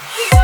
Yeah.